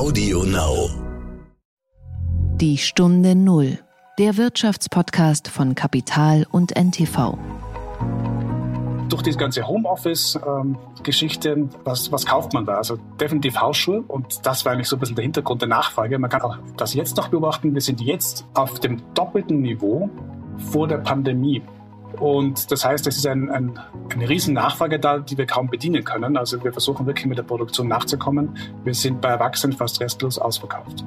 Audio Now. Die Stunde Null. Der Wirtschaftspodcast von Kapital und NTV. Durch die ganze Homeoffice-Geschichte, was, was kauft man da? Also definitiv Hausschuhe und das war eigentlich so ein bisschen der Hintergrund der Nachfrage. Man kann auch das jetzt noch beobachten. Wir sind jetzt auf dem doppelten Niveau vor der Pandemie. Und das heißt, es ist ein, ein, eine riesen Nachfrage da, die wir kaum bedienen können. Also wir versuchen wirklich mit der Produktion nachzukommen. Wir sind bei Erwachsenen fast restlos ausverkauft.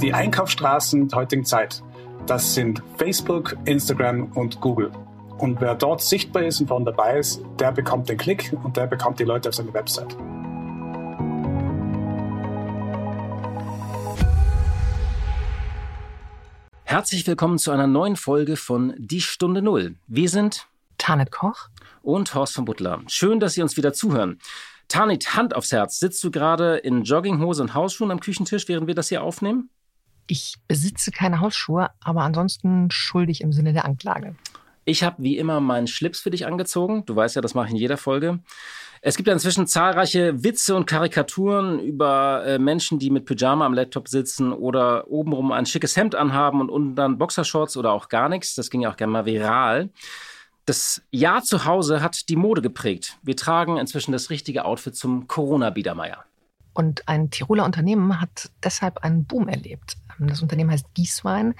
Die Einkaufsstraßen der heutigen Zeit, das sind Facebook, Instagram und Google. Und wer dort sichtbar ist und vorne dabei ist, der bekommt den Klick und der bekommt die Leute auf seine Website. Herzlich willkommen zu einer neuen Folge von Die Stunde Null. Wir sind Tanit Koch und Horst von Butler. Schön, dass Sie uns wieder zuhören. Tanit, Hand aufs Herz. Sitzt du gerade in Jogginghose und Hausschuhen am Küchentisch, während wir das hier aufnehmen? Ich besitze keine Hausschuhe, aber ansonsten schuldig im Sinne der Anklage. Ich habe wie immer meinen Schlips für dich angezogen. Du weißt ja, das mache ich in jeder Folge. Es gibt ja inzwischen zahlreiche Witze und Karikaturen über äh, Menschen, die mit Pyjama am Laptop sitzen oder obenrum ein schickes Hemd anhaben und unten dann Boxershorts oder auch gar nichts. Das ging ja auch gerne mal viral. Das Jahr zu Hause hat die Mode geprägt. Wir tragen inzwischen das richtige Outfit zum Corona-Biedermeier. Und ein Tiroler Unternehmen hat deshalb einen Boom erlebt. Das Unternehmen heißt Gieswein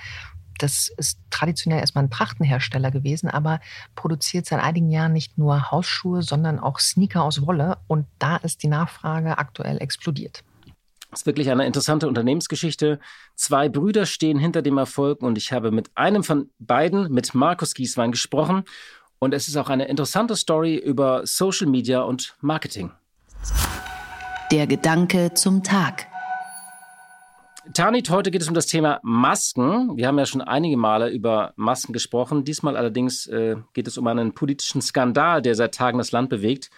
das ist traditionell erstmal ein Prachtenhersteller gewesen, aber produziert seit einigen Jahren nicht nur Hausschuhe, sondern auch Sneaker aus Wolle. Und da ist die Nachfrage aktuell explodiert. Das ist wirklich eine interessante Unternehmensgeschichte. Zwei Brüder stehen hinter dem Erfolg und ich habe mit einem von beiden, mit Markus Gieswein, gesprochen. Und es ist auch eine interessante Story über Social Media und Marketing. Der Gedanke zum Tag. Tanit, heute geht es um das Thema Masken. Wir haben ja schon einige Male über Masken gesprochen. Diesmal allerdings äh, geht es um einen politischen Skandal, der seit Tagen das Land bewegt.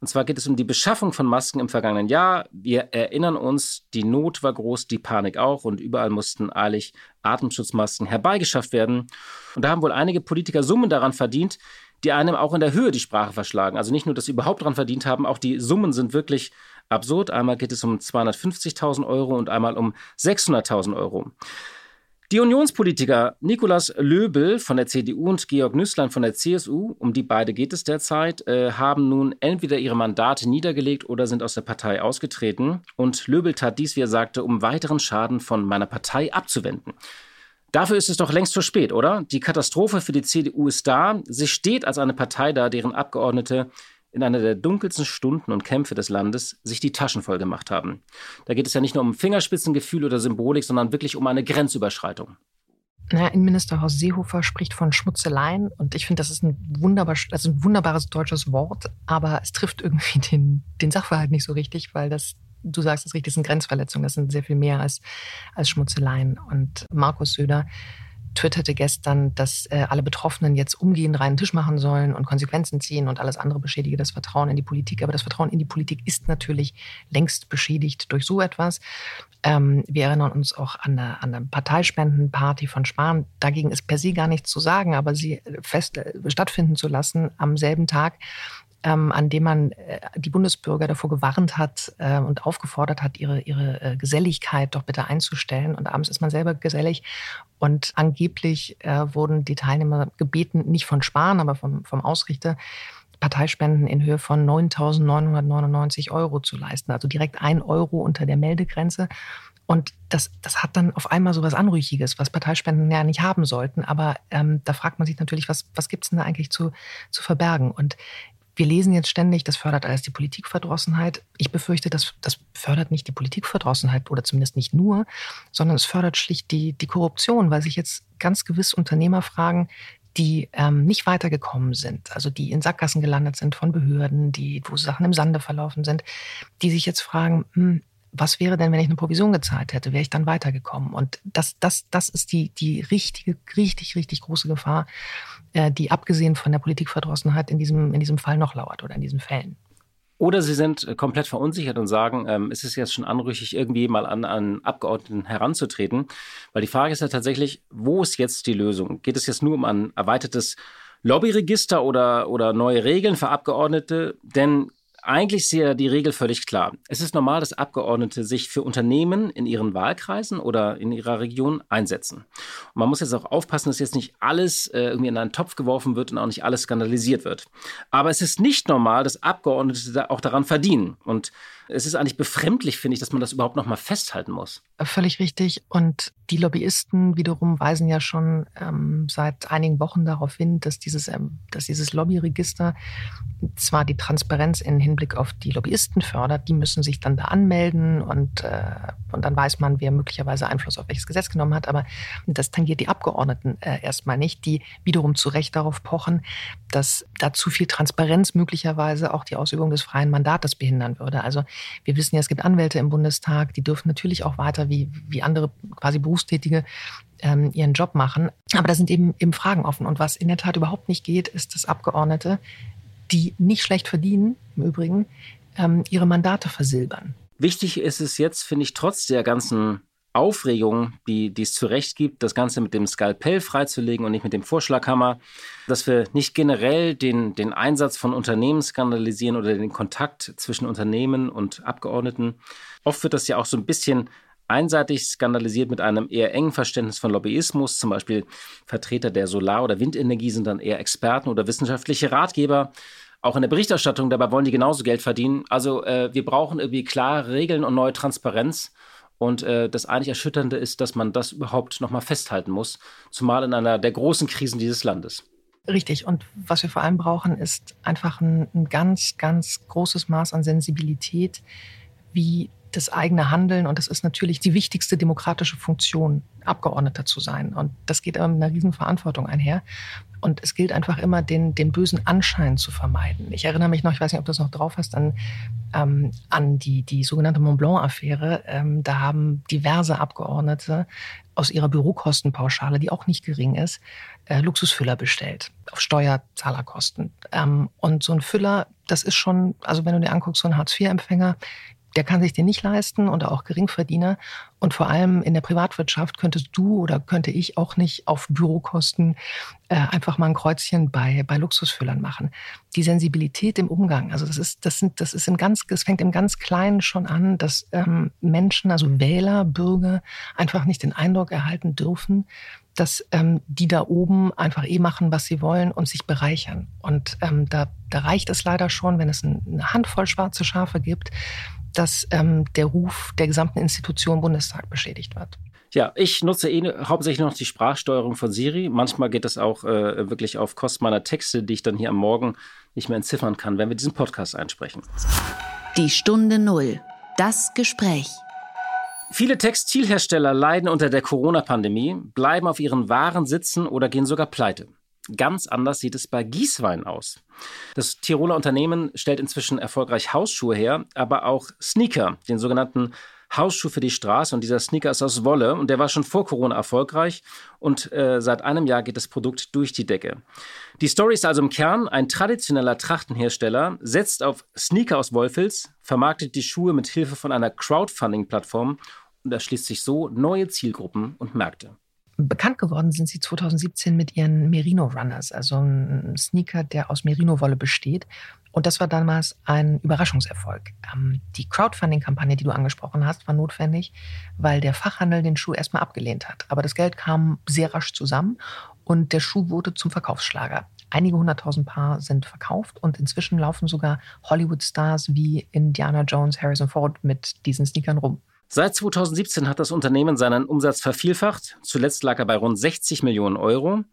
Und zwar geht es um die Beschaffung von Masken im vergangenen Jahr. Wir erinnern uns, die Not war groß, die Panik auch und überall mussten eilig Atemschutzmasken herbeigeschafft werden. Und da haben wohl einige Politiker Summen daran verdient, die einem auch in der Höhe die Sprache verschlagen. Also nicht nur, dass sie überhaupt daran verdient haben, auch die Summen sind wirklich absurd. Einmal geht es um 250.000 Euro und einmal um 600.000 Euro. Die Unionspolitiker Nikolaus Löbel von der CDU und Georg Nüßlein von der CSU, um die beide geht es derzeit, äh, haben nun entweder ihre Mandate niedergelegt oder sind aus der Partei ausgetreten. Und Löbel tat dies, wie er sagte, um weiteren Schaden von meiner Partei abzuwenden. Dafür ist es doch längst zu spät, oder? Die Katastrophe für die CDU ist da. Sie steht als eine Partei da, deren Abgeordnete in einer der dunkelsten Stunden und Kämpfe des Landes sich die Taschen voll gemacht haben. Da geht es ja nicht nur um Fingerspitzengefühl oder Symbolik, sondern wirklich um eine Grenzüberschreitung. Naja, Innenminister Horst Seehofer spricht von Schmutzeleien und ich finde, das ist ein, wunderbar, also ein wunderbares deutsches Wort, aber es trifft irgendwie den, den Sachverhalt nicht so richtig, weil das, du sagst es richtig, sind Grenzverletzungen, das sind sehr viel mehr als, als Schmutzeleien. Und Markus Söder twitterte gestern, dass äh, alle Betroffenen jetzt umgehend reinen Tisch machen sollen und Konsequenzen ziehen und alles andere beschädige das Vertrauen in die Politik. Aber das Vertrauen in die Politik ist natürlich längst beschädigt durch so etwas. Ähm, wir erinnern uns auch an eine, an eine Parteispendenparty von Spahn. Dagegen ist per se gar nichts zu sagen, aber sie fest äh, stattfinden zu lassen am selben Tag, ähm, an dem man äh, die Bundesbürger davor gewarnt hat äh, und aufgefordert hat, ihre, ihre äh, Geselligkeit doch bitte einzustellen. Und abends ist man selber gesellig. Und angeblich äh, wurden die Teilnehmer gebeten, nicht von Spahn, aber vom, vom Ausrichter, Parteispenden in Höhe von 9.999 Euro zu leisten. Also direkt ein Euro unter der Meldegrenze. Und das, das hat dann auf einmal so was Anrüchiges, was Parteispenden ja nicht haben sollten. Aber ähm, da fragt man sich natürlich, was, was gibt es denn da eigentlich zu, zu verbergen? Und wir lesen jetzt ständig, das fördert alles die Politikverdrossenheit. Ich befürchte, das, das fördert nicht die Politikverdrossenheit oder zumindest nicht nur, sondern es fördert schlicht die, die Korruption, weil sich jetzt ganz gewiss Unternehmer fragen, die ähm, nicht weitergekommen sind, also die in Sackgassen gelandet sind von Behörden, die, wo Sachen im Sande verlaufen sind, die sich jetzt fragen, hm, was wäre denn, wenn ich eine Provision gezahlt hätte? Wäre ich dann weitergekommen? Und das, das, das ist die, die richtige, richtig, richtig große Gefahr, äh, die abgesehen von der Politikverdrossenheit in diesem, in diesem Fall noch lauert oder in diesen Fällen. Oder sie sind äh, komplett verunsichert und sagen, ähm, es ist jetzt schon anrüchig, irgendwie mal an einen Abgeordneten heranzutreten. Weil die Frage ist ja tatsächlich, wo ist jetzt die Lösung? Geht es jetzt nur um ein erweitertes Lobbyregister oder, oder neue Regeln für Abgeordnete? Denn eigentlich ist ja die Regel völlig klar. Es ist normal, dass Abgeordnete sich für Unternehmen in ihren Wahlkreisen oder in ihrer Region einsetzen. Und man muss jetzt auch aufpassen, dass jetzt nicht alles äh, irgendwie in einen Topf geworfen wird und auch nicht alles skandalisiert wird. Aber es ist nicht normal, dass Abgeordnete da auch daran verdienen. Und es ist eigentlich befremdlich, finde ich, dass man das überhaupt noch mal festhalten muss. Völlig richtig. Und die Lobbyisten wiederum weisen ja schon ähm, seit einigen Wochen darauf hin, dass dieses, ähm, dass dieses Lobbyregister zwar die Transparenz im Hinblick auf die Lobbyisten fördert, die müssen sich dann da anmelden und, äh, und dann weiß man, wer möglicherweise Einfluss auf welches Gesetz genommen hat. Aber das tangiert die Abgeordneten äh, erstmal nicht, die wiederum zu Recht darauf pochen, dass da zu viel Transparenz möglicherweise auch die Ausübung des freien Mandates behindern würde. Also wir wissen ja, es gibt Anwälte im Bundestag, die dürfen natürlich auch weiter wie, wie andere quasi Berufstätige ähm, ihren Job machen. Aber da sind eben, eben Fragen offen. Und was in der Tat überhaupt nicht geht, ist, dass Abgeordnete, die nicht schlecht verdienen, im Übrigen, ähm, ihre Mandate versilbern. Wichtig ist es jetzt, finde ich, trotz der ganzen Aufregung, die, die es zu Recht gibt, das Ganze mit dem Skalpell freizulegen und nicht mit dem Vorschlaghammer, dass wir nicht generell den, den Einsatz von Unternehmen skandalisieren oder den Kontakt zwischen Unternehmen und Abgeordneten. Oft wird das ja auch so ein bisschen einseitig skandalisiert mit einem eher engen Verständnis von Lobbyismus. Zum Beispiel Vertreter der Solar- oder Windenergie sind dann eher Experten oder wissenschaftliche Ratgeber. Auch in der Berichterstattung, dabei wollen die genauso Geld verdienen. Also äh, wir brauchen irgendwie klare Regeln und neue Transparenz. Und äh, das eigentlich Erschütternde ist, dass man das überhaupt nochmal festhalten muss, zumal in einer der großen Krisen dieses Landes. Richtig. Und was wir vor allem brauchen, ist einfach ein, ein ganz, ganz großes Maß an Sensibilität, wie das eigene Handeln. Und das ist natürlich die wichtigste demokratische Funktion, Abgeordneter zu sein. Und das geht immer mit einer riesen Verantwortung einher. Und es gilt einfach immer, den, den bösen Anschein zu vermeiden. Ich erinnere mich noch, ich weiß nicht, ob du das noch drauf hast, an, ähm, an die, die sogenannte Mont Blanc-Affäre. Ähm, da haben diverse Abgeordnete aus ihrer Bürokostenpauschale, die auch nicht gering ist, äh, Luxusfüller bestellt auf Steuerzahlerkosten. Ähm, und so ein Füller, das ist schon, also wenn du dir anguckst, so ein Hartz-IV-Empfänger, der kann sich den nicht leisten und auch Geringverdiener. Und vor allem in der Privatwirtschaft könntest du oder könnte ich auch nicht auf Bürokosten äh, einfach mal ein Kreuzchen bei, bei Luxusfüllern machen. Die Sensibilität im Umgang, also das ist, das sind, das ist im ganz, das fängt im ganz Kleinen schon an, dass ähm, Menschen, also Wähler, Bürger einfach nicht den Eindruck erhalten dürfen, dass ähm, die da oben einfach eh machen, was sie wollen und sich bereichern. Und ähm, da, da reicht es leider schon, wenn es eine Handvoll schwarze Schafe gibt, dass ähm, der Ruf der gesamten Institution Bundestag beschädigt wird. Ja, ich nutze eh hauptsächlich noch die Sprachsteuerung von Siri. Manchmal geht das auch äh, wirklich auf Kosten meiner Texte, die ich dann hier am Morgen nicht mehr entziffern kann, wenn wir diesen Podcast einsprechen. Die Stunde Null. Das Gespräch. Viele Textilhersteller leiden unter der Corona-Pandemie, bleiben auf ihren Waren sitzen oder gehen sogar pleite. Ganz anders sieht es bei Gießwein aus. Das Tiroler Unternehmen stellt inzwischen erfolgreich Hausschuhe her, aber auch Sneaker, den sogenannten Hausschuh für die Straße. Und dieser Sneaker ist aus Wolle und der war schon vor Corona erfolgreich. Und äh, seit einem Jahr geht das Produkt durch die Decke. Die Story ist also im Kern, ein traditioneller Trachtenhersteller setzt auf Sneaker aus Wollfilz, vermarktet die Schuhe mit Hilfe von einer Crowdfunding-Plattform und erschließt sich so neue Zielgruppen und Märkte. Bekannt geworden sind sie 2017 mit ihren Merino Runners, also ein Sneaker, der aus Merino-Wolle besteht. Und das war damals ein Überraschungserfolg. Ähm, die Crowdfunding-Kampagne, die du angesprochen hast, war notwendig, weil der Fachhandel den Schuh erstmal abgelehnt hat. Aber das Geld kam sehr rasch zusammen und der Schuh wurde zum Verkaufsschlager. Einige hunderttausend Paar sind verkauft und inzwischen laufen sogar Hollywood-Stars wie Indiana Jones, Harrison Ford mit diesen Sneakern rum. Seit 2017 hat das Unternehmen seinen Umsatz vervielfacht. Zuletzt lag er bei rund 60 Millionen Euro.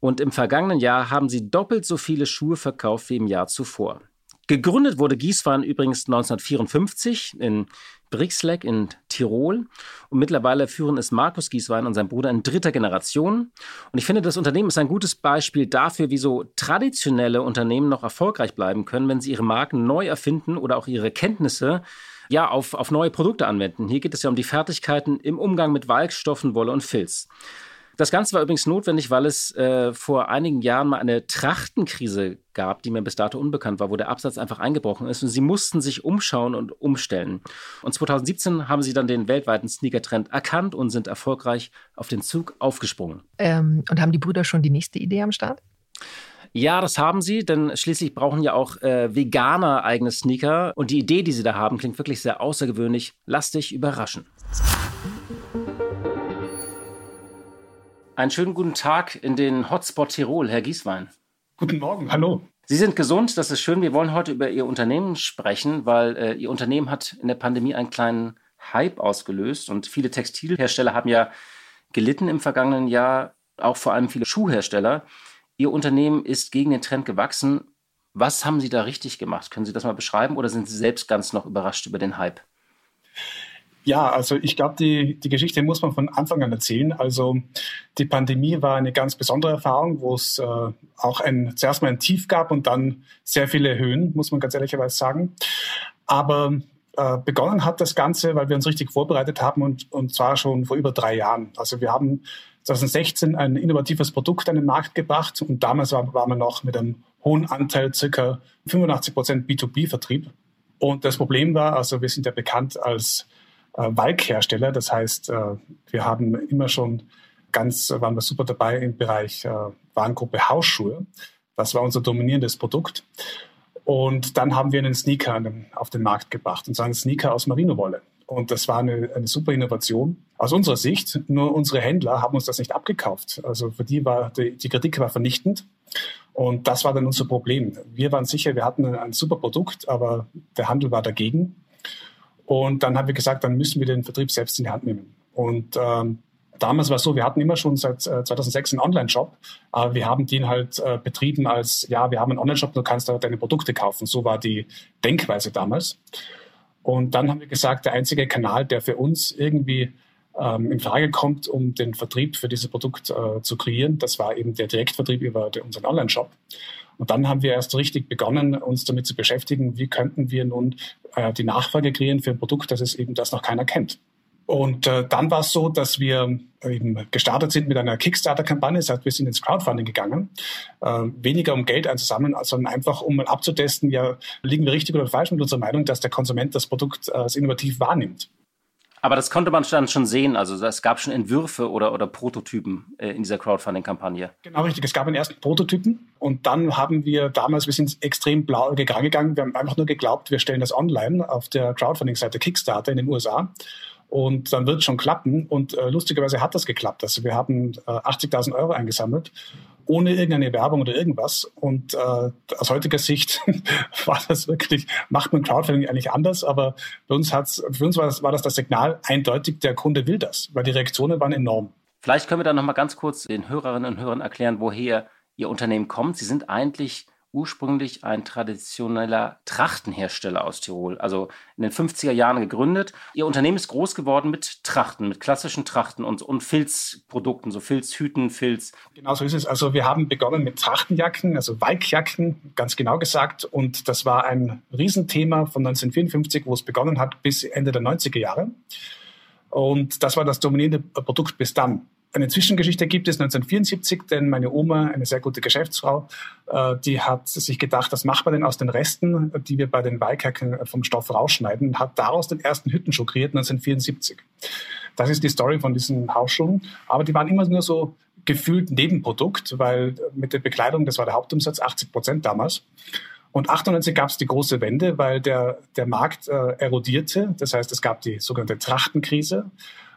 Und im vergangenen Jahr haben sie doppelt so viele Schuhe verkauft wie im Jahr zuvor. Gegründet wurde Gießwein übrigens 1954 in Brixleck in Tirol. Und mittlerweile führen es Markus Gieswein und sein Bruder in dritter Generation. Und ich finde, das Unternehmen ist ein gutes Beispiel dafür, wie so traditionelle Unternehmen noch erfolgreich bleiben können, wenn sie ihre Marken neu erfinden oder auch ihre Kenntnisse ja, auf, auf neue Produkte anwenden. Hier geht es ja um die Fertigkeiten im Umgang mit Walkstoffen, Wolle und Filz. Das Ganze war übrigens notwendig, weil es äh, vor einigen Jahren mal eine Trachtenkrise gab, die mir bis dato unbekannt war, wo der Absatz einfach eingebrochen ist und sie mussten sich umschauen und umstellen. Und 2017 haben sie dann den weltweiten Sneaker-Trend erkannt und sind erfolgreich auf den Zug aufgesprungen. Ähm, und haben die Brüder schon die nächste Idee am Start? Ja, das haben sie, denn schließlich brauchen ja auch äh, Veganer eigene Sneaker. Und die Idee, die sie da haben, klingt wirklich sehr außergewöhnlich. Lass dich überraschen. Einen schönen guten Tag in den Hotspot Tirol, Herr Gieswein. Guten Morgen, hallo. Sie sind gesund, das ist schön. Wir wollen heute über Ihr Unternehmen sprechen, weil äh, Ihr Unternehmen hat in der Pandemie einen kleinen Hype ausgelöst und viele Textilhersteller haben ja gelitten im vergangenen Jahr, auch vor allem viele Schuhhersteller. Ihr Unternehmen ist gegen den Trend gewachsen. Was haben Sie da richtig gemacht? Können Sie das mal beschreiben oder sind Sie selbst ganz noch überrascht über den Hype? Ja, also ich glaube, die, die Geschichte muss man von Anfang an erzählen. Also die Pandemie war eine ganz besondere Erfahrung, wo es äh, auch ein, zuerst mal ein Tief gab und dann sehr viele Höhen, muss man ganz ehrlicherweise sagen. Aber äh, begonnen hat das Ganze, weil wir uns richtig vorbereitet haben und, und zwar schon vor über drei Jahren. Also wir haben 2016 ein innovatives Produkt an den Markt gebracht und damals war, war man noch mit einem hohen Anteil, circa 85 Prozent B2B-Vertrieb. Und das Problem war, also wir sind ja bekannt als äh, Walkhersteller. Das heißt, äh, wir haben immer schon ganz, waren wir super dabei im Bereich äh, Warengruppe Hausschuhe. Das war unser dominierendes Produkt. Und dann haben wir einen Sneaker auf den Markt gebracht, und zwar einen Sneaker aus Merino-Wolle. Und das war eine, eine super Innovation aus unserer Sicht. Nur unsere Händler haben uns das nicht abgekauft. Also für die war die, die Kritik war vernichtend. Und das war dann unser Problem. Wir waren sicher, wir hatten ein, ein super Produkt, aber der Handel war dagegen. Und dann haben wir gesagt, dann müssen wir den Vertrieb selbst in die Hand nehmen. Und ähm, damals war es so, wir hatten immer schon seit äh, 2006 einen Online-Shop, aber wir haben den halt äh, betrieben als, ja, wir haben einen Online-Shop, du kannst da deine Produkte kaufen. So war die Denkweise damals. Und dann haben wir gesagt, der einzige Kanal, der für uns irgendwie ähm, in Frage kommt, um den Vertrieb für dieses Produkt äh, zu kreieren, das war eben der Direktvertrieb über unseren Online-Shop. Und dann haben wir erst richtig begonnen, uns damit zu beschäftigen, wie könnten wir nun äh, die Nachfrage kreieren für ein Produkt, das es eben das noch keiner kennt. Und äh, dann war es so, dass wir eben gestartet sind mit einer Kickstarter-Kampagne. Das heißt, wir sind ins Crowdfunding gegangen. Äh, weniger um Geld einzusammeln, sondern einfach um mal abzutesten, ja, liegen wir richtig oder falsch mit unserer Meinung, dass der Konsument das Produkt äh, als innovativ wahrnimmt. Aber das konnte man dann schon sehen. Also es gab schon Entwürfe oder, oder Prototypen äh, in dieser Crowdfunding-Kampagne. Genau, richtig. Es gab einen ersten Prototypen und dann haben wir damals, wir sind extrem blau gegangen. Wir haben einfach nur geglaubt, wir stellen das online auf der Crowdfunding-Seite Kickstarter in den USA. Und dann wird es schon klappen. Und äh, lustigerweise hat das geklappt. Also wir haben äh, 80.000 Euro eingesammelt ohne irgendeine Werbung oder irgendwas. Und äh, aus heutiger Sicht war das wirklich, macht man Crowdfunding eigentlich anders, aber für uns, hat's, für uns war, das, war das das Signal eindeutig, der Kunde will das, weil die Reaktionen waren enorm. Vielleicht können wir dann nochmal ganz kurz den Hörerinnen und Hörern erklären, woher Ihr Unternehmen kommt. Sie sind eigentlich ursprünglich ein traditioneller Trachtenhersteller aus Tirol, also in den 50er Jahren gegründet. Ihr Unternehmen ist groß geworden mit Trachten, mit klassischen Trachten und, und Filzprodukten, so Filzhüten, Filz. Genau so ist es. Also wir haben begonnen mit Trachtenjacken, also Walkjacken, ganz genau gesagt. Und das war ein Riesenthema von 1954, wo es begonnen hat, bis Ende der 90er Jahre. Und das war das dominierende Produkt bis dann. Eine Zwischengeschichte gibt es 1974, denn meine Oma, eine sehr gute Geschäftsfrau, äh, die hat sich gedacht, was macht man denn aus den Resten, die wir bei den Weihkacken vom Stoff rausschneiden, und hat daraus den ersten Hüttenschuh kreiert 1974. Das ist die Story von diesen Hausschuhen. Aber die waren immer nur so gefühlt Nebenprodukt, weil mit der Bekleidung, das war der Hauptumsatz, 80 Prozent damals. Und 98 gab es die große Wende, weil der, der Markt äh, erodierte. Das heißt, es gab die sogenannte Trachtenkrise.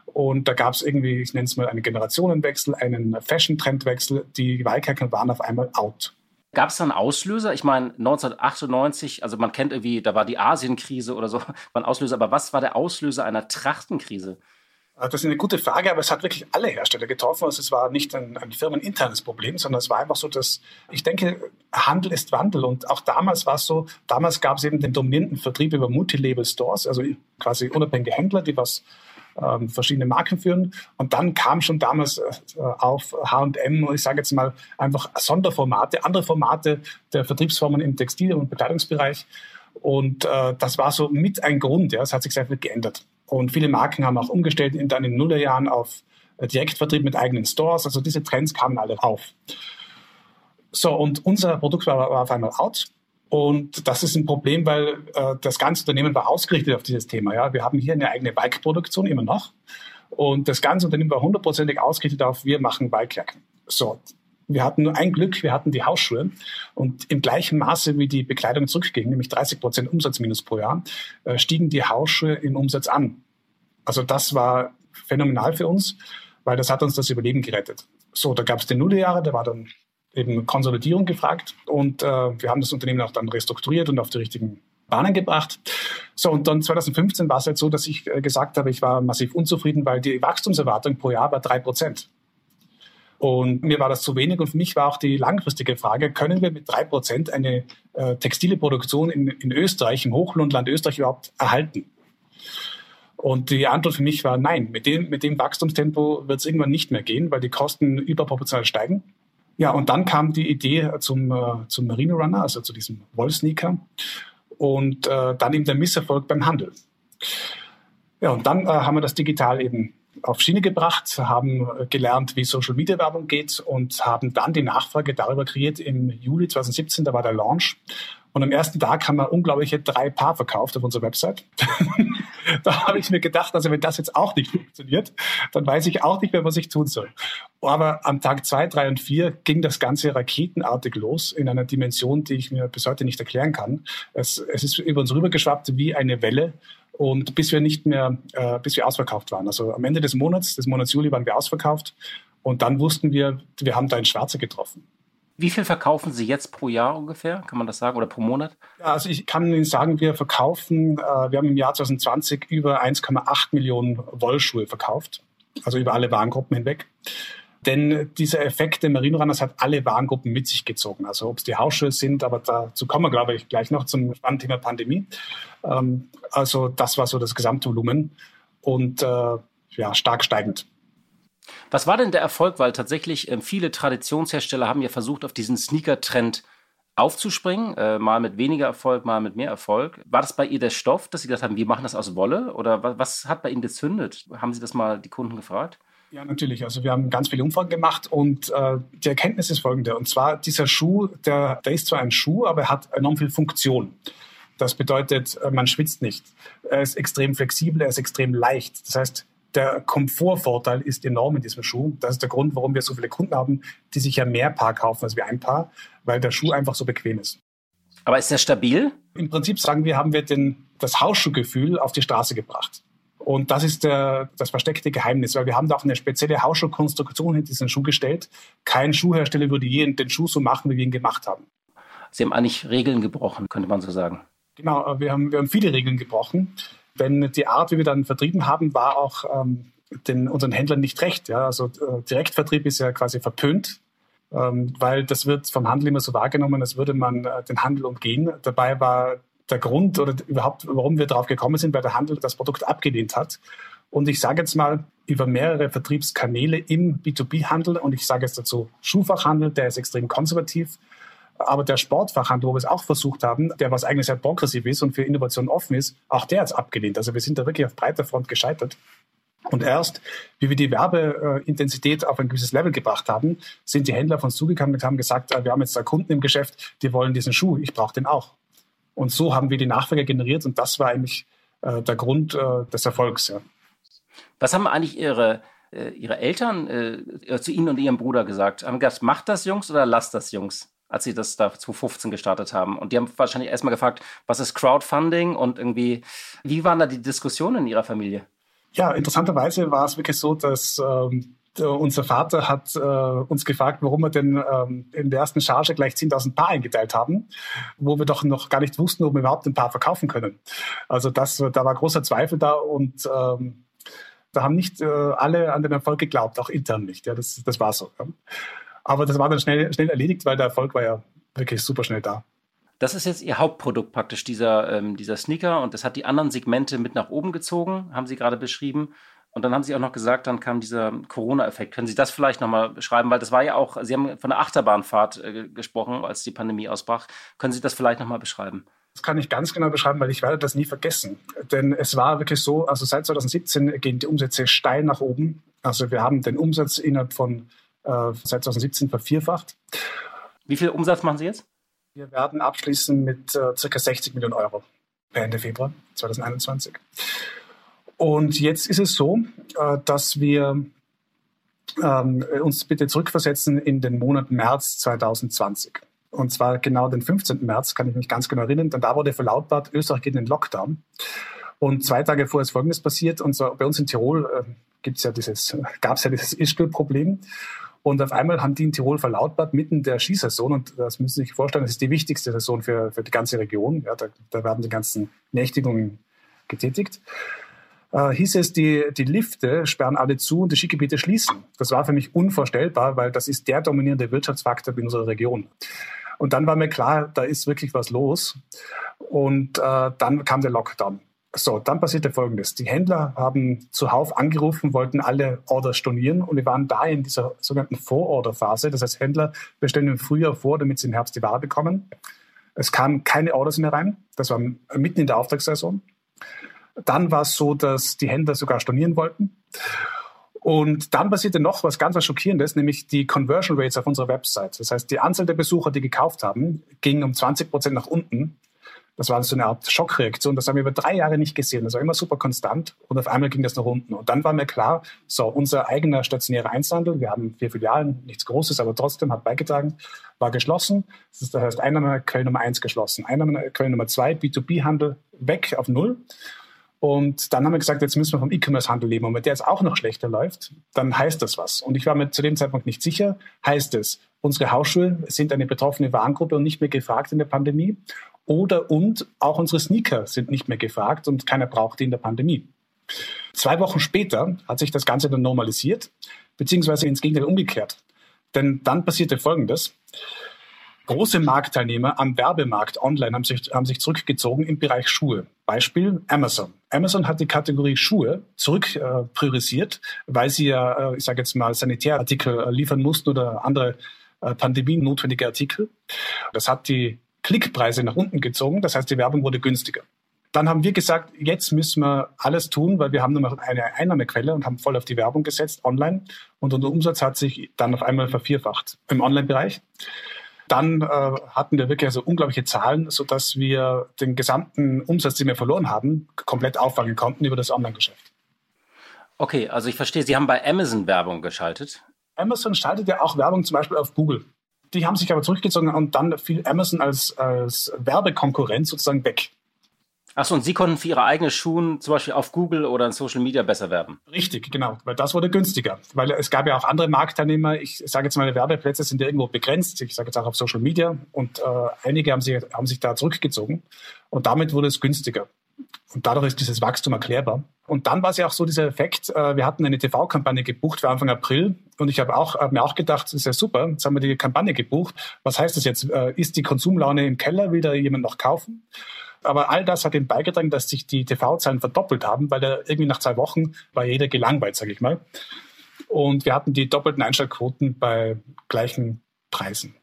Und da gab es irgendwie, ich nenne es mal, einen Generationenwechsel, einen Fashion-Trendwechsel. Die Weihkacken waren auf einmal out. Gab es da einen Auslöser? Ich meine, 1998, also man kennt irgendwie, da war die Asienkrise oder so, war ein Auslöser. Aber was war der Auslöser einer Trachtenkrise? Das ist eine gute Frage, aber es hat wirklich alle Hersteller getroffen. Also es war nicht ein, ein firmeninternes Problem, sondern es war einfach so, dass ich denke, Handel ist Wandel. Und auch damals war es so, damals gab es eben den dominierenden Vertrieb über Multilabel-Stores, also quasi unabhängige Händler, die was ähm, verschiedene Marken führen. Und dann kam schon damals äh, auf H&M, ich sage jetzt mal einfach Sonderformate, andere Formate der Vertriebsformen im Textil- und Bekleidungsbereich. Und äh, das war so mit ein Grund, ja, es hat sich sehr viel geändert. Und viele Marken haben auch umgestellt in, dann in den Nullerjahren auf äh, Direktvertrieb mit eigenen Stores. Also diese Trends kamen alle auf. So, und unser Produkt war, war auf einmal out. Und das ist ein Problem, weil äh, das ganze Unternehmen war ausgerichtet auf dieses Thema. Ja, wir haben hier eine eigene Bike-Produktion immer noch. Und das ganze Unternehmen war hundertprozentig ausgerichtet auf, wir machen Bikejacken. So. Wir hatten nur ein Glück, wir hatten die Hausschuhe und im gleichen Maße wie die Bekleidung zurückging, nämlich 30 Prozent Umsatzminus pro Jahr, äh, stiegen die Hausschuhe im Umsatz an. Also das war phänomenal für uns, weil das hat uns das Überleben gerettet. So, da gab es die Nullerjahre, da war dann eben Konsolidierung gefragt und äh, wir haben das Unternehmen auch dann restrukturiert und auf die richtigen Bahnen gebracht. So, und dann 2015 war es halt so, dass ich äh, gesagt habe, ich war massiv unzufrieden, weil die Wachstumserwartung pro Jahr war drei Prozent. Und mir war das zu wenig und für mich war auch die langfristige Frage, können wir mit drei Prozent eine äh, textile Produktion in, in Österreich, im Hochlohnland Österreich überhaupt erhalten? Und die Antwort für mich war nein. Mit dem, mit dem Wachstumstempo wird es irgendwann nicht mehr gehen, weil die Kosten überproportional steigen. Ja, und dann kam die Idee zum, äh, zum Merino Runner, also zu diesem Wollsneaker. Und äh, dann eben der Misserfolg beim Handel. Ja, und dann äh, haben wir das digital eben auf Schiene gebracht, haben gelernt, wie Social Media Werbung geht und haben dann die Nachfrage darüber kreiert im Juli 2017, da war der Launch. Und am ersten Tag haben wir unglaubliche drei Paar verkauft auf unserer Website. da habe ich mir gedacht, also wenn das jetzt auch nicht funktioniert, dann weiß ich auch nicht mehr, was ich tun soll. Aber am Tag zwei, drei und vier ging das Ganze raketenartig los in einer Dimension, die ich mir bis heute nicht erklären kann. Es, es ist über uns rübergeschwappt wie eine Welle und bis wir nicht mehr, äh, bis wir ausverkauft waren. Also am Ende des Monats, des Monats Juli, waren wir ausverkauft und dann wussten wir, wir haben da einen Schwarze getroffen. Wie viel verkaufen Sie jetzt pro Jahr ungefähr? Kann man das sagen? Oder pro Monat? Also ich kann Ihnen sagen, wir verkaufen, äh, wir haben im Jahr 2020 über 1,8 Millionen Wollschuhe verkauft. Also über alle Warengruppen hinweg. Denn dieser Effekt der Merino Runners hat alle Warengruppen mit sich gezogen. Also ob es die Hausschuhe sind, aber dazu kommen wir, glaube ich, gleich noch zum spannenden Thema Pandemie. Ähm, also das war so das Gesamtvolumen und äh, ja, stark steigend. Was war denn der Erfolg? Weil tatsächlich äh, viele Traditionshersteller haben ja versucht, auf diesen Sneaker-Trend aufzuspringen, äh, mal mit weniger Erfolg, mal mit mehr Erfolg. War das bei ihr der Stoff, dass Sie gesagt haben, wir machen das aus Wolle? Oder was, was hat bei Ihnen gezündet? Haben Sie das mal die Kunden gefragt? Ja, natürlich. Also wir haben ganz viele Umfragen gemacht und äh, die Erkenntnis ist folgende. Und zwar dieser Schuh, der, der ist zwar ein Schuh, aber er hat enorm viel Funktion. Das bedeutet, äh, man schwitzt nicht. Er ist extrem flexibel, er ist extrem leicht. Das heißt, der Komfortvorteil ist enorm in diesem Schuh. Das ist der Grund, warum wir so viele Kunden haben, die sich ja mehr Paar kaufen als wir ein Paar, weil der Schuh einfach so bequem ist. Aber ist der stabil? Im Prinzip sagen wir, haben wir den, das Hausschuhgefühl auf die Straße gebracht. Und das ist der, das versteckte Geheimnis, weil wir haben da auch eine spezielle Hausschuhkonstruktion in diesen Schuh gestellt. Kein Schuhhersteller würde je den Schuh so machen, wie wir ihn gemacht haben. Sie haben eigentlich Regeln gebrochen, könnte man so sagen. Genau, wir haben, wir haben viele Regeln gebrochen. Denn die Art, wie wir dann vertrieben haben, war auch ähm, den, unseren Händlern nicht recht. Ja? Also äh, Direktvertrieb ist ja quasi verpönt, ähm, weil das wird vom Handel immer so wahrgenommen, als würde man äh, den Handel umgehen. Dabei war der Grund oder überhaupt, warum wir darauf gekommen sind, weil der Handel das Produkt abgelehnt hat. Und ich sage jetzt mal, über mehrere Vertriebskanäle im B2B-Handel und ich sage jetzt dazu Schuhfachhandel, der ist extrem konservativ, aber der Sportfachhandel, wo wir es auch versucht haben, der was eigentlich sehr progressiv ist und für Innovation offen ist, auch der hat es abgelehnt. Also wir sind da wirklich auf breiter Front gescheitert. Und erst, wie wir die Werbeintensität auf ein gewisses Level gebracht haben, sind die Händler von uns zugekommen und haben gesagt, äh, wir haben jetzt da Kunden im Geschäft, die wollen diesen Schuh, ich brauche den auch. Und so haben wir die Nachfrage generiert und das war eigentlich äh, der Grund äh, des Erfolgs. Was haben eigentlich Ihre, Ihre Eltern zu Ihnen und Ihrem Bruder gesagt? Haben gesagt, macht das Jungs oder lasst das Jungs? Als sie das da 2015 gestartet haben. Und die haben wahrscheinlich erstmal gefragt, was ist Crowdfunding und irgendwie, wie waren da die Diskussionen in ihrer Familie? Ja, interessanterweise war es wirklich so, dass ähm, unser Vater hat äh, uns gefragt, warum wir denn ähm, in der ersten Charge gleich 10.000 Paar eingeteilt haben, wo wir doch noch gar nicht wussten, ob wir überhaupt ein Paar verkaufen können. Also das, da war großer Zweifel da und ähm, da haben nicht äh, alle an den Erfolg geglaubt, auch intern nicht. Ja, das, das war so. Ja. Aber das war dann schnell, schnell erledigt, weil der Erfolg war ja wirklich super schnell da. Das ist jetzt Ihr Hauptprodukt praktisch, dieser, ähm, dieser Sneaker. Und das hat die anderen Segmente mit nach oben gezogen, haben Sie gerade beschrieben. Und dann haben Sie auch noch gesagt, dann kam dieser Corona-Effekt. Können Sie das vielleicht nochmal beschreiben? Weil das war ja auch, Sie haben von der Achterbahnfahrt äh, gesprochen, als die Pandemie ausbrach. Können Sie das vielleicht nochmal beschreiben? Das kann ich ganz genau beschreiben, weil ich werde das nie vergessen. Denn es war wirklich so, also seit 2017 gehen die Umsätze steil nach oben. Also wir haben den Umsatz innerhalb von seit 2017 vervierfacht. Wie viel Umsatz machen Sie jetzt? Wir werden abschließen mit äh, circa 60 Millionen Euro per Ende Februar 2021. Und jetzt ist es so, äh, dass wir ähm, uns bitte zurückversetzen in den Monat März 2020. Und zwar genau den 15. März, kann ich mich ganz genau erinnern. Denn da wurde verlautbart, Österreich geht in den Lockdown. Und zwei Tage vorher ist Folgendes passiert. Und zwar bei uns in Tirol äh, gibt's ja dieses, gab es ja dieses Ischgl-Problem. Und auf einmal haben die in Tirol verlautbart, mitten der Skisaison, und das müssen Sie sich vorstellen, das ist die wichtigste Saison für, für die ganze Region. Ja, da, da werden die ganzen Nächtigungen getätigt. Äh, hieß es, die, die Lifte sperren alle zu und die Skigebiete schließen. Das war für mich unvorstellbar, weil das ist der dominierende Wirtschaftsfaktor in unserer Region. Und dann war mir klar, da ist wirklich was los. Und äh, dann kam der Lockdown. So, dann passierte Folgendes. Die Händler haben zuhauf angerufen, wollten alle Orders stornieren und wir waren da in dieser sogenannten Vororderphase. Das heißt, Händler bestellen im Frühjahr vor, damit sie im Herbst die Ware bekommen. Es kamen keine Orders mehr rein. Das war mitten in der Auftragssaison. Dann war es so, dass die Händler sogar stornieren wollten. Und dann passierte noch was ganz was Schockierendes, nämlich die Conversion Rates auf unserer Website. Das heißt, die Anzahl der Besucher, die gekauft haben, ging um 20 Prozent nach unten. Das war so eine Art Schockreaktion. Das haben wir über drei Jahre nicht gesehen. Das war immer super konstant. Und auf einmal ging das nach unten. Und dann war mir klar, so, unser eigener stationärer Einzelhandel, wir haben vier Filialen, nichts Großes, aber trotzdem hat beigetragen, war geschlossen. Das, heißt, Einnahmequelle Nummer eins geschlossen. Einnahmequelle Nummer zwei, B2B-Handel weg auf Null. Und dann haben wir gesagt, jetzt müssen wir vom E-Commerce-Handel leben. Und wenn der jetzt auch noch schlechter läuft, dann heißt das was. Und ich war mir zu dem Zeitpunkt nicht sicher. Heißt es, unsere Hausschuhe sind eine betroffene Warengruppe und nicht mehr gefragt in der Pandemie? Oder und auch unsere Sneaker sind nicht mehr gefragt und keiner braucht die in der Pandemie. Zwei Wochen später hat sich das Ganze dann normalisiert, beziehungsweise ins Gegenteil umgekehrt. Denn dann passierte Folgendes. Große Marktteilnehmer am Werbemarkt online haben sich, haben sich zurückgezogen im Bereich Schuhe. Beispiel Amazon. Amazon hat die Kategorie Schuhe zurück äh, priorisiert, weil sie ja, äh, ich sage jetzt mal, Sanitärartikel äh, liefern mussten oder andere äh, pandemienotwendige Artikel. Das hat die Klickpreise nach unten gezogen. Das heißt, die Werbung wurde günstiger. Dann haben wir gesagt, jetzt müssen wir alles tun, weil wir haben nur noch eine Einnahmequelle und haben voll auf die Werbung gesetzt online. Und unser Umsatz hat sich dann auf einmal vervierfacht im Online-Bereich. Dann äh, hatten wir wirklich also unglaubliche Zahlen, sodass wir den gesamten Umsatz, den wir verloren haben, komplett auffangen konnten über das Online-Geschäft. Okay, also ich verstehe, Sie haben bei Amazon Werbung geschaltet. Amazon schaltet ja auch Werbung zum Beispiel auf Google. Die haben sich aber zurückgezogen und dann fiel Amazon als, als Werbekonkurrenz sozusagen weg. Achso, und Sie konnten für Ihre eigenen Schuhe zum Beispiel auf Google oder in Social Media besser werben? Richtig, genau, weil das wurde günstiger. Weil es gab ja auch andere Marktteilnehmer. Ich sage jetzt mal, Werbeplätze sind ja irgendwo begrenzt. Ich sage jetzt auch auf Social Media. Und äh, einige haben sich, haben sich da zurückgezogen. Und damit wurde es günstiger. Und dadurch ist dieses Wachstum erklärbar. Und dann war es ja auch so dieser Effekt, äh, wir hatten eine TV-Kampagne gebucht für Anfang April und ich habe auch, hab mir auch gedacht, das ist ja super, jetzt haben wir die Kampagne gebucht. Was heißt das jetzt? Äh, ist die Konsumlaune im Keller? Will da jemand noch kaufen? Aber all das hat eben beigetragen, dass sich die TV-Zahlen verdoppelt haben, weil da irgendwie nach zwei Wochen war jeder gelangweilt, sage ich mal. Und wir hatten die doppelten Einschaltquoten bei gleichen Preisen.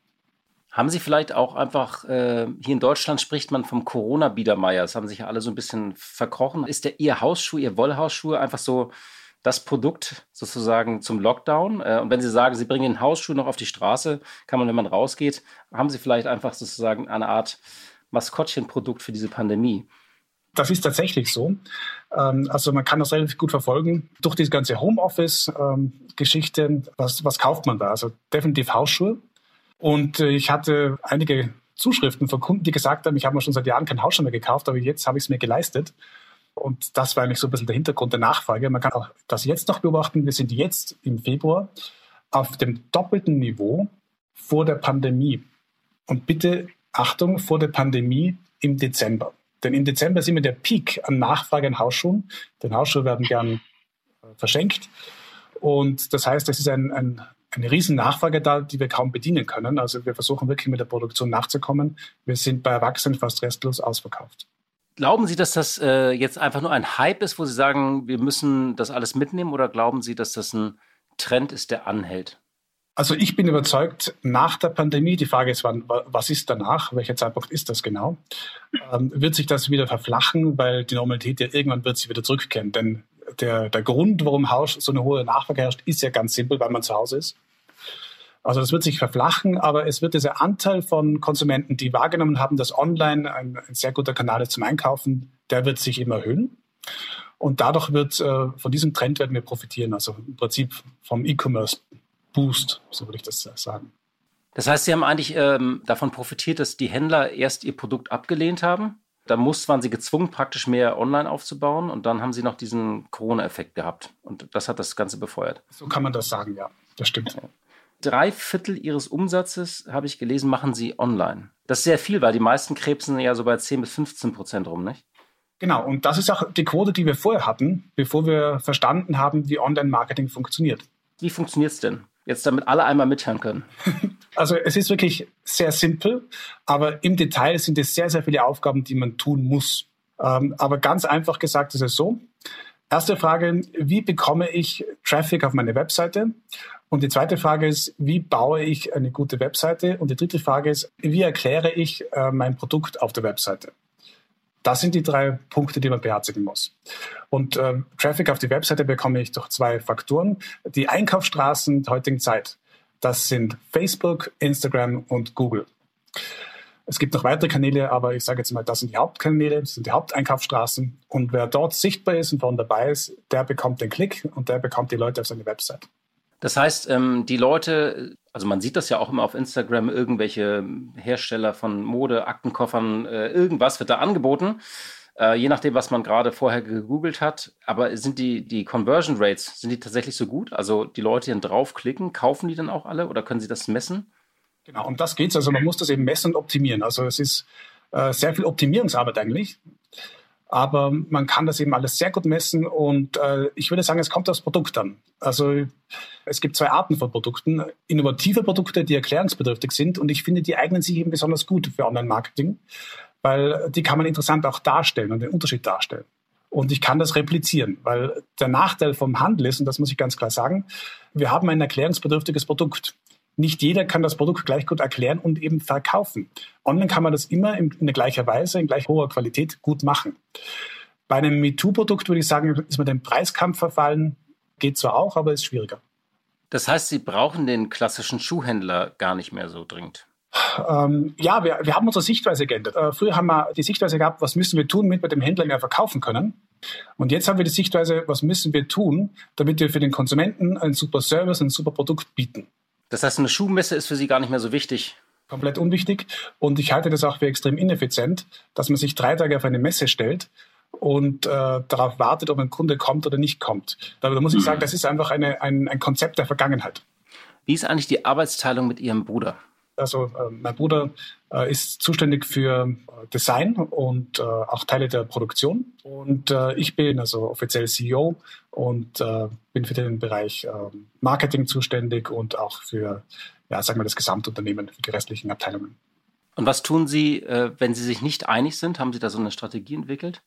Haben Sie vielleicht auch einfach, äh, hier in Deutschland spricht man vom Corona-Biedermeier, das haben sich ja alle so ein bisschen verkrochen. Ist der Ihr Hausschuh, Ihr Wollhausschuh einfach so das Produkt sozusagen zum Lockdown? Äh, und wenn Sie sagen, Sie bringen den Hausschuh noch auf die Straße, kann man, wenn man rausgeht, haben Sie vielleicht einfach sozusagen eine Art Maskottchenprodukt für diese Pandemie. Das ist tatsächlich so. Ähm, also man kann das relativ gut verfolgen durch diese ganze Homeoffice-Geschichte. Ähm, was, was kauft man da? Also definitiv Hausschuhe. Und äh, ich hatte einige Zuschriften von Kunden, die gesagt haben, ich habe mir schon seit Jahren kein Hausschuh mehr gekauft, aber jetzt habe ich es mir geleistet. Und das war eigentlich so ein bisschen der Hintergrund der Nachfrage. Man kann auch das jetzt noch beobachten. Wir sind jetzt im Februar auf dem doppelten Niveau vor der Pandemie. Und bitte Achtung, vor der Pandemie im Dezember. Denn im Dezember ist immer der Peak an Nachfrage an Hausschuhen. Denn Hausschuhe werden gern äh, verschenkt. Und das heißt, es ist ein, ein, eine riesen Nachfrage da, die wir kaum bedienen können. Also wir versuchen wirklich mit der Produktion nachzukommen. Wir sind bei Erwachsenen fast restlos ausverkauft. Glauben Sie, dass das äh, jetzt einfach nur ein Hype ist, wo Sie sagen, wir müssen das alles mitnehmen? Oder glauben Sie, dass das ein Trend ist, der anhält? Also ich bin überzeugt, nach der Pandemie, die Frage ist, wann, was ist danach, welcher Zeitpunkt ist das genau, ähm, wird sich das wieder verflachen, weil die Normalität ja irgendwann wird sie wieder zurückkehren. Denn der, der Grund, warum so eine hohe Nachfrage herrscht, ist ja ganz simpel, weil man zu Hause ist. Also das wird sich verflachen, aber es wird dieser Anteil von Konsumenten, die wahrgenommen haben, dass online ein, ein sehr guter Kanal ist zum Einkaufen, der wird sich immer erhöhen. Und dadurch wird, äh, von diesem Trend werden wir profitieren. Also im Prinzip vom E-Commerce Boost, so würde ich das sagen. Das heißt, Sie haben eigentlich ähm, davon profitiert, dass die Händler erst ihr Produkt abgelehnt haben. Da muss, waren sie gezwungen, praktisch mehr online aufzubauen. Und dann haben sie noch diesen Corona-Effekt gehabt. Und das hat das Ganze befeuert. So kann man das sagen, ja. Das stimmt. Drei Viertel ihres Umsatzes, habe ich gelesen, machen sie online. Das ist sehr viel, weil die meisten krebsen ja so bei 10 bis 15 Prozent rum, nicht? Genau, und das ist auch die Quote, die wir vorher hatten, bevor wir verstanden haben, wie Online-Marketing funktioniert. Wie funktioniert es denn? Jetzt, damit alle einmal mithören können. Also es ist wirklich sehr simpel, aber im Detail sind es sehr, sehr viele Aufgaben, die man tun muss. Ähm, aber ganz einfach gesagt ist es so. Erste Frage, wie bekomme ich Traffic auf meine Webseite? Und die zweite Frage ist, wie baue ich eine gute Webseite? Und die dritte Frage ist, wie erkläre ich äh, mein Produkt auf der Webseite? Das sind die drei Punkte, die man beherzigen muss. Und äh, Traffic auf die Webseite bekomme ich durch zwei Faktoren. Die Einkaufsstraßen der heutigen Zeit. Das sind Facebook, Instagram und Google. Es gibt noch weitere Kanäle, aber ich sage jetzt mal, das sind die Hauptkanäle, das sind die Haupteinkaufsstraßen. Und wer dort sichtbar ist und vorne dabei ist, der bekommt den Klick und der bekommt die Leute auf seine Website. Das heißt, ähm, die Leute, also man sieht das ja auch immer auf Instagram, irgendwelche Hersteller von Mode, Aktenkoffern, äh, irgendwas wird da angeboten. Äh, je nachdem, was man gerade vorher gegoogelt hat. Aber sind die, die Conversion Rates, sind die tatsächlich so gut? Also die Leute, die dann draufklicken, kaufen die dann auch alle oder können sie das messen? Genau, um das geht es. Also man muss das eben messen und optimieren. Also es ist äh, sehr viel Optimierungsarbeit eigentlich. Aber man kann das eben alles sehr gut messen und äh, ich würde sagen, es kommt aufs Produkt an. Also es gibt zwei Arten von Produkten. Innovative Produkte, die erklärungsbedürftig sind und ich finde, die eignen sich eben besonders gut für Online-Marketing, weil die kann man interessant auch darstellen und den Unterschied darstellen. Und ich kann das replizieren, weil der Nachteil vom Handel ist, und das muss ich ganz klar sagen, wir haben ein erklärungsbedürftiges Produkt nicht jeder kann das Produkt gleich gut erklären und eben verkaufen. Online kann man das immer in, in gleicher Weise, in gleich hoher Qualität gut machen. Bei einem MeToo-Produkt würde ich sagen, ist man dem Preiskampf verfallen. Geht zwar auch, aber ist schwieriger. Das heißt, Sie brauchen den klassischen Schuhhändler gar nicht mehr so dringend. Ähm, ja, wir, wir haben unsere Sichtweise geändert. Äh, früher haben wir die Sichtweise gehabt, was müssen wir tun, damit wir dem Händler mehr verkaufen können. Und jetzt haben wir die Sichtweise, was müssen wir tun, damit wir für den Konsumenten einen super Service, ein super Produkt bieten. Das heißt, eine Schuhmesse ist für Sie gar nicht mehr so wichtig. Komplett unwichtig. Und ich halte das auch für extrem ineffizient, dass man sich drei Tage auf eine Messe stellt und äh, darauf wartet, ob ein Kunde kommt oder nicht kommt. Da, da muss ich sagen, das ist einfach eine, ein, ein Konzept der Vergangenheit. Wie ist eigentlich die Arbeitsteilung mit Ihrem Bruder? Also äh, mein Bruder äh, ist zuständig für äh, Design und äh, auch Teile der Produktion. Und äh, ich bin also offiziell CEO und äh, bin für den Bereich Marketing zuständig und auch für, ja, sagen wir, das Gesamtunternehmen, für die restlichen Abteilungen. Und was tun Sie, wenn Sie sich nicht einig sind? Haben Sie da so eine Strategie entwickelt?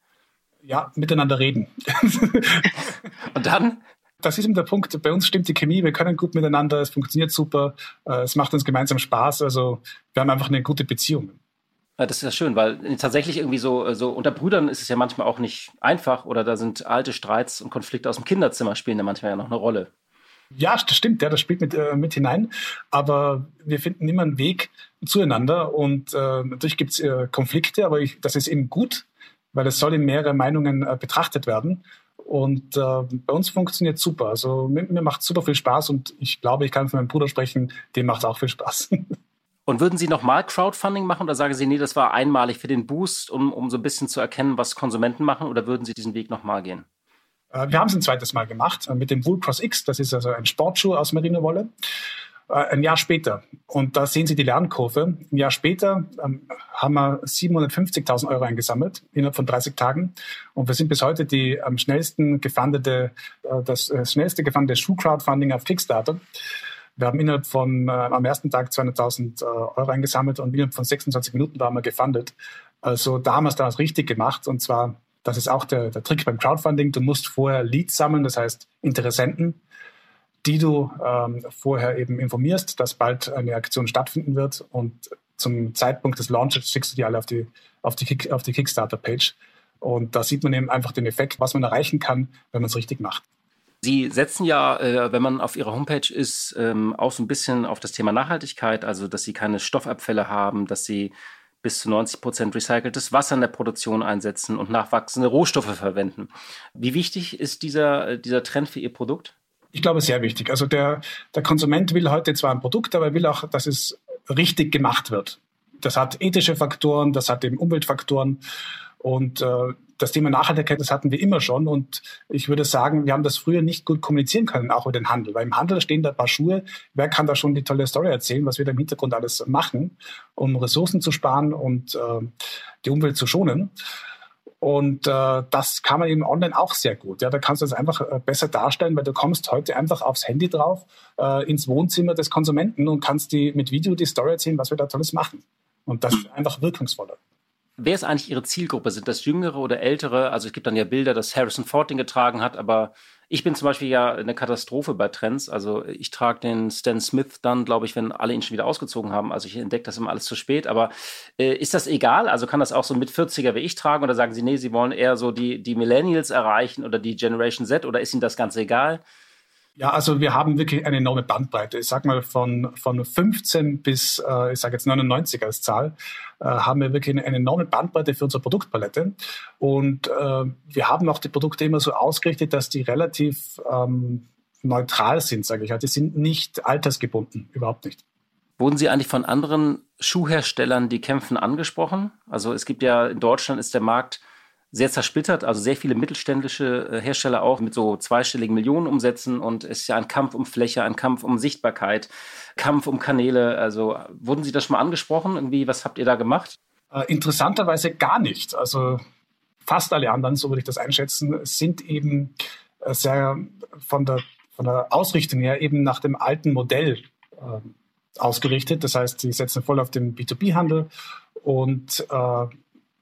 Ja, miteinander reden. und dann? Das ist eben der Punkt. Bei uns stimmt die Chemie, wir können gut miteinander, es funktioniert super, äh, es macht uns gemeinsam Spaß. Also wir haben einfach eine gute Beziehung. Ja, das ist ja schön, weil tatsächlich irgendwie so, so unter Brüdern ist es ja manchmal auch nicht einfach oder da sind alte Streits und Konflikte aus dem Kinderzimmer spielen ja manchmal ja noch eine Rolle. Ja, das stimmt, ja, das spielt mit, äh, mit hinein. Aber wir finden immer einen Weg zueinander und äh, natürlich gibt es äh, Konflikte, aber ich, das ist eben gut, weil es soll in mehrere Meinungen äh, betrachtet werden. Und äh, bei uns funktioniert super. Also mir, mir macht super viel Spaß und ich glaube, ich kann von meinem Bruder sprechen, dem macht es auch viel Spaß. Und würden Sie nochmal Crowdfunding machen oder sagen Sie, nee, das war einmalig für den Boost, um, um so ein bisschen zu erkennen, was Konsumenten machen oder würden Sie diesen Weg nochmal gehen? Äh, wir haben es ein zweites Mal gemacht äh, mit dem Woolcross X. Das ist also ein Sportschuh aus Merino-Wolle. Äh, ein Jahr später. Und da sehen Sie die Lernkurve. Ein Jahr später ähm, haben wir 750.000 Euro eingesammelt innerhalb von 30 Tagen. Und wir sind bis heute die am schnellsten gefundete, äh, das äh, schnellste gefundete Schuh-Crowdfunding auf Kickstarter. Wir haben innerhalb von äh, am ersten Tag 200.000 äh, Euro eingesammelt und innerhalb von 26 Minuten waren wir gefundet. Also da haben wir es damals richtig gemacht. Und zwar, das ist auch der, der Trick beim Crowdfunding. Du musst vorher Leads sammeln, das heißt Interessenten die du ähm, vorher eben informierst, dass bald eine Aktion stattfinden wird und zum Zeitpunkt des Launches schickst du die alle auf die, auf die, Kick, auf die Kickstarter-Page. Und da sieht man eben einfach den Effekt, was man erreichen kann, wenn man es richtig macht. Sie setzen ja, äh, wenn man auf Ihrer Homepage ist, ähm, auch so ein bisschen auf das Thema Nachhaltigkeit, also dass Sie keine Stoffabfälle haben, dass Sie bis zu 90 Prozent recyceltes Wasser in der Produktion einsetzen und nachwachsende Rohstoffe verwenden. Wie wichtig ist dieser, dieser Trend für Ihr Produkt? Ich glaube, sehr wichtig. Also der, der Konsument will heute zwar ein Produkt, aber er will auch, dass es richtig gemacht wird. Das hat ethische Faktoren, das hat eben Umweltfaktoren und äh, das Thema Nachhaltigkeit, das hatten wir immer schon. Und ich würde sagen, wir haben das früher nicht gut kommunizieren können, auch über den Handel. Weil im Handel stehen da ein paar Schuhe. Wer kann da schon die tolle Story erzählen, was wir da im Hintergrund alles machen, um Ressourcen zu sparen und äh, die Umwelt zu schonen? Und äh, das kann man eben online auch sehr gut. Ja, da kannst du das einfach äh, besser darstellen, weil du kommst heute einfach aufs Handy drauf, äh, ins Wohnzimmer des Konsumenten und kannst die mit Video die Story erzählen, was wir da Tolles machen. Und das ist einfach wirkungsvoller. Wer ist eigentlich Ihre Zielgruppe? Sind das Jüngere oder Ältere? Also es gibt dann ja Bilder, dass Harrison Ford den getragen hat, aber ich bin zum Beispiel ja eine Katastrophe bei Trends. Also ich trage den Stan Smith dann, glaube ich, wenn alle ihn schon wieder ausgezogen haben. Also ich entdecke das immer alles zu spät. Aber äh, ist das egal? Also kann das auch so mit 40er wie ich tragen? Oder sagen Sie, nee, Sie wollen eher so die, die Millennials erreichen oder die Generation Z? Oder ist Ihnen das ganz egal? Ja, also wir haben wirklich eine enorme Bandbreite. Ich sag mal von, von 15 bis, äh, ich sage jetzt 99 als Zahl, äh, haben wir wirklich eine, eine, enorme Bandbreite für unsere Produktpalette. Und äh, wir haben auch die Produkte immer so ausgerichtet, dass die relativ ähm, neutral sind, sage ich. Die sind nicht altersgebunden, überhaupt nicht. Wurden Sie eigentlich von anderen Schuhherstellern, die kämpfen, angesprochen? Also es gibt ja in Deutschland ist der Markt sehr zersplittert, also sehr viele mittelständische äh, Hersteller auch mit so zweistelligen Millionenumsätzen und es ist ja ein Kampf um Fläche, ein Kampf um Sichtbarkeit, Kampf um Kanäle. Also wurden Sie das schon mal angesprochen? Irgendwie, was habt ihr da gemacht? Äh, interessanterweise gar nicht. Also fast alle anderen, so würde ich das einschätzen, sind eben äh, sehr von der, von der Ausrichtung her eben nach dem alten Modell äh, ausgerichtet. Das heißt, sie setzen voll auf den B2B-Handel und äh,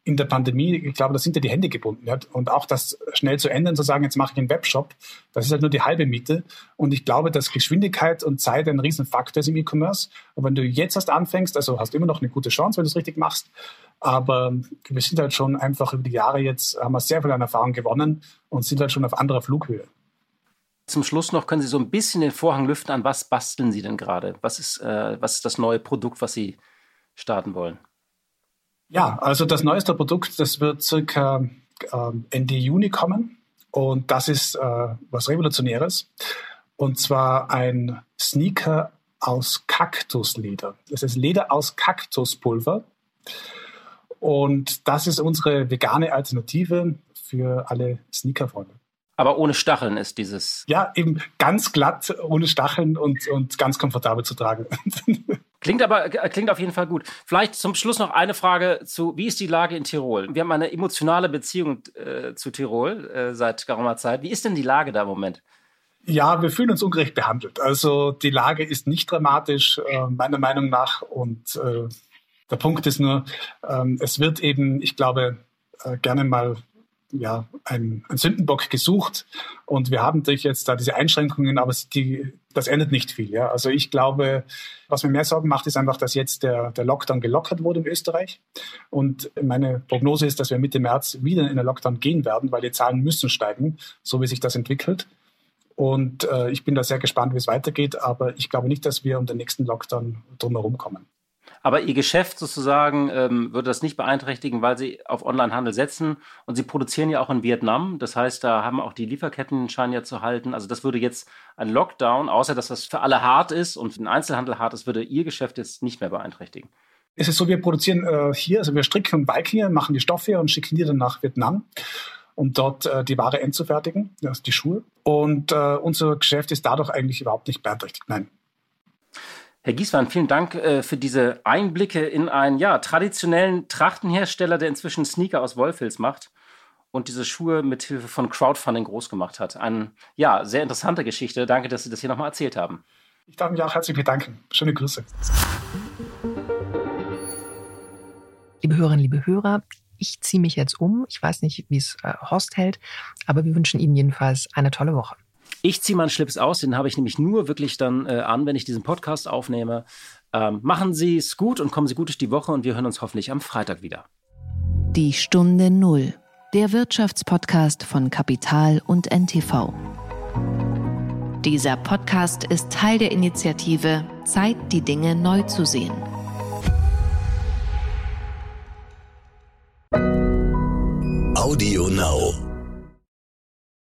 in der Pandemie, ich glaube, da sind ja die Hände gebunden. Ja? Und auch das schnell zu ändern, zu sagen, jetzt mache ich einen Webshop, das ist halt nur die halbe Miete. Und ich glaube, dass Geschwindigkeit und Zeit ein Riesenfaktor ist im E-Commerce. Und wenn du jetzt erst anfängst, also hast du immer noch eine gute Chance, wenn du es richtig machst. Aber wir sind halt schon einfach über die Jahre jetzt, haben wir sehr viel an Erfahrung gewonnen und sind halt schon auf anderer Flughöhe. Zum Schluss noch können Sie so ein bisschen den Vorhang lüften. An was basteln Sie denn gerade? Was ist, äh, was ist das neue Produkt, was Sie starten wollen? Ja, also das neueste Produkt, das wird circa äh, Ende Juni kommen. Und das ist äh, was Revolutionäres. Und zwar ein Sneaker aus Kaktusleder. Das ist Leder aus Kaktuspulver. Und das ist unsere vegane Alternative für alle Sneakerfreunde. Aber ohne Stacheln ist dieses. Ja, eben ganz glatt, ohne Stacheln und, und ganz komfortabel zu tragen. Klingt aber klingt auf jeden Fall gut. Vielleicht zum Schluss noch eine Frage zu, wie ist die Lage in Tirol? Wir haben eine emotionale Beziehung äh, zu Tirol äh, seit geraumer Zeit. Wie ist denn die Lage da im Moment? Ja, wir fühlen uns ungerecht behandelt. Also die Lage ist nicht dramatisch, äh, meiner Meinung nach. Und äh, der Punkt ist nur, ähm, es wird eben, ich glaube, äh, gerne mal ja, ein, ein Sündenbock gesucht und wir haben natürlich jetzt da diese Einschränkungen, aber die, das ändert nicht viel. Ja. Also ich glaube, was mir mehr Sorgen macht, ist einfach, dass jetzt der, der Lockdown gelockert wurde in Österreich und meine Prognose ist, dass wir Mitte März wieder in den Lockdown gehen werden, weil die Zahlen müssen steigen, so wie sich das entwickelt. Und äh, ich bin da sehr gespannt, wie es weitergeht, aber ich glaube nicht, dass wir um den nächsten Lockdown drumherum kommen. Aber Ihr Geschäft sozusagen ähm, würde das nicht beeinträchtigen, weil Sie auf Onlinehandel setzen und Sie produzieren ja auch in Vietnam. Das heißt, da haben auch die Lieferketten scheinen ja zu halten. Also das würde jetzt ein Lockdown, außer dass das für alle hart ist und für den Einzelhandel hart ist, würde Ihr Geschäft jetzt nicht mehr beeinträchtigen. Es ist so, wir produzieren äh, hier, also wir stricken und balken hier, machen die Stoffe und schicken die dann nach Vietnam um dort äh, die Ware endzufertigen, also die Schuhe. Und äh, unser Geschäft ist dadurch eigentlich überhaupt nicht beeinträchtigt. Nein. Herr Giesmann, vielen Dank äh, für diese Einblicke in einen ja, traditionellen Trachtenhersteller, der inzwischen Sneaker aus Wollfilz macht und diese Schuhe mit Hilfe von Crowdfunding groß gemacht hat. Eine ja, sehr interessante Geschichte. Danke, dass Sie das hier nochmal erzählt haben. Ich darf mich auch herzlich bedanken. Schöne Grüße. Liebe Hörerinnen, liebe Hörer, ich ziehe mich jetzt um. Ich weiß nicht, wie es äh, Horst hält, aber wir wünschen Ihnen jedenfalls eine tolle Woche. Ich ziehe meinen Schlips aus, den habe ich nämlich nur wirklich dann äh, an, wenn ich diesen Podcast aufnehme. Ähm, machen Sie es gut und kommen Sie gut durch die Woche und wir hören uns hoffentlich am Freitag wieder. Die Stunde Null, der Wirtschaftspodcast von Kapital und NTV. Dieser Podcast ist Teil der Initiative Zeit, die Dinge neu zu sehen. Audio Now.